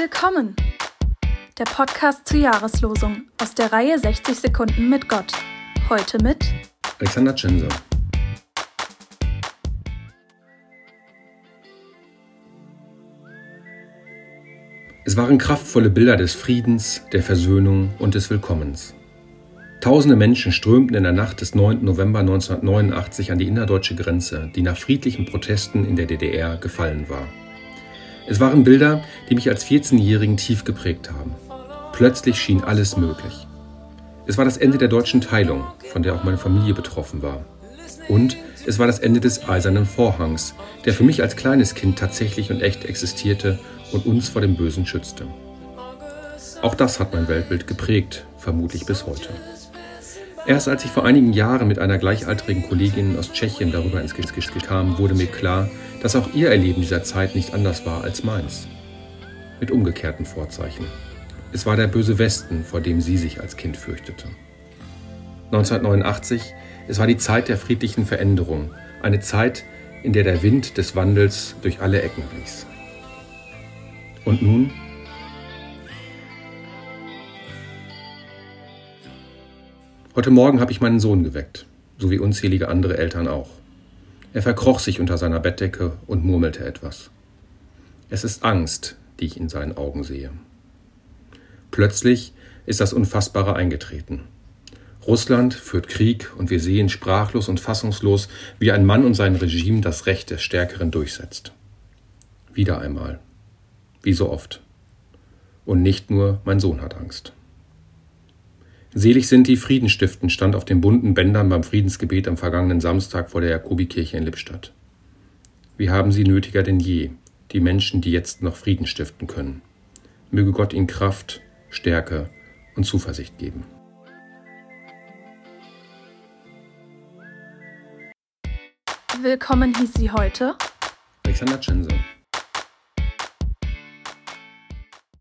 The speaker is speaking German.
Willkommen! Der Podcast zur Jahreslosung aus der Reihe 60 Sekunden mit Gott. Heute mit Alexander Tschenser. Es waren kraftvolle Bilder des Friedens, der Versöhnung und des Willkommens. Tausende Menschen strömten in der Nacht des 9. November 1989 an die innerdeutsche Grenze, die nach friedlichen Protesten in der DDR gefallen war. Es waren Bilder, die mich als 14-Jährigen tief geprägt haben. Plötzlich schien alles möglich. Es war das Ende der deutschen Teilung, von der auch meine Familie betroffen war. Und es war das Ende des Eisernen Vorhangs, der für mich als kleines Kind tatsächlich und echt existierte und uns vor dem Bösen schützte. Auch das hat mein Weltbild geprägt, vermutlich bis heute. Erst als ich vor einigen Jahren mit einer gleichaltrigen Kollegin aus Tschechien darüber ins Gespräch kam, wurde mir klar, dass auch ihr Erleben dieser Zeit nicht anders war als meins. Mit umgekehrten Vorzeichen. Es war der böse Westen, vor dem sie sich als Kind fürchtete. 1989, es war die Zeit der friedlichen Veränderung, eine Zeit, in der der Wind des Wandels durch alle Ecken blies. Und nun Heute Morgen habe ich meinen Sohn geweckt, so wie unzählige andere Eltern auch. Er verkroch sich unter seiner Bettdecke und murmelte etwas. Es ist Angst, die ich in seinen Augen sehe. Plötzlich ist das Unfassbare eingetreten. Russland führt Krieg und wir sehen sprachlos und fassungslos, wie ein Mann und sein Regime das Recht des Stärkeren durchsetzt. Wieder einmal. Wie so oft. Und nicht nur mein Sohn hat Angst. Selig sind die Friedenstiften stand auf den bunten Bändern beim Friedensgebet am vergangenen Samstag vor der Jakobikirche in Lippstadt. Wir haben sie nötiger denn je, die Menschen, die jetzt noch Frieden stiften können. Möge Gott ihnen Kraft, Stärke und Zuversicht geben. Willkommen hieß sie heute Alexander Tschense.